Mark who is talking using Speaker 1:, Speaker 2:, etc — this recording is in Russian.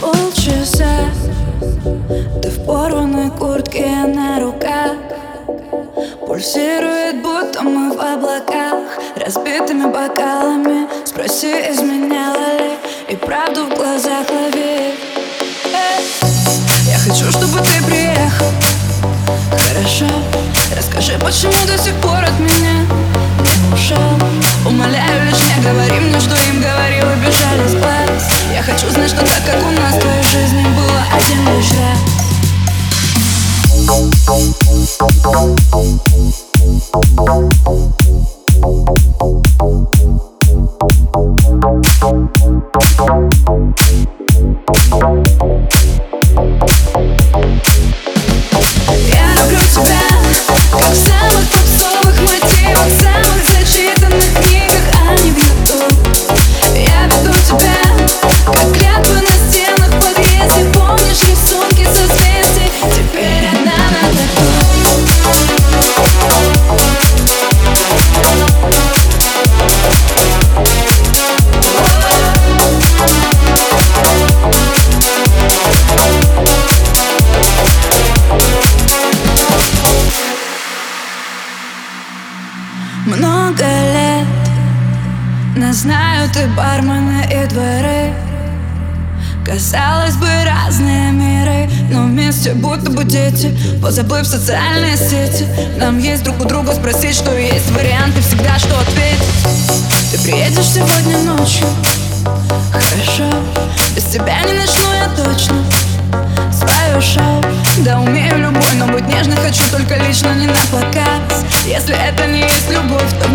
Speaker 1: полчаса. Ты в порванной куртке на руках. Пульсирует, будто мы в облаках. Разбитыми бокалами. Спроси, изменяла ли. И правду в глазах лови. Я хочу, чтобы ты приехал. Хорошо. Расскажи, почему до сих пор от меня не ушел. Умоляю, лишь не говори мне, что им говорил и бежали с глаз Я хочу знать, что так, как у нас в твоей жизни было один лишь раз Много лет Нас знают и бармены, и дворы. Казалось бы, разные миры Но вместе будто бы дети. Позабыв социальные сети. Нам есть друг у друга спросить, что есть Варианты всегда, что ответить. Ты приедешь сегодня ночью? Хорошо. Без тебя не начну я точно Свое шоу Да умею любой, но быть нежной хочу только лично не на показ. Если это не есть любовь, то в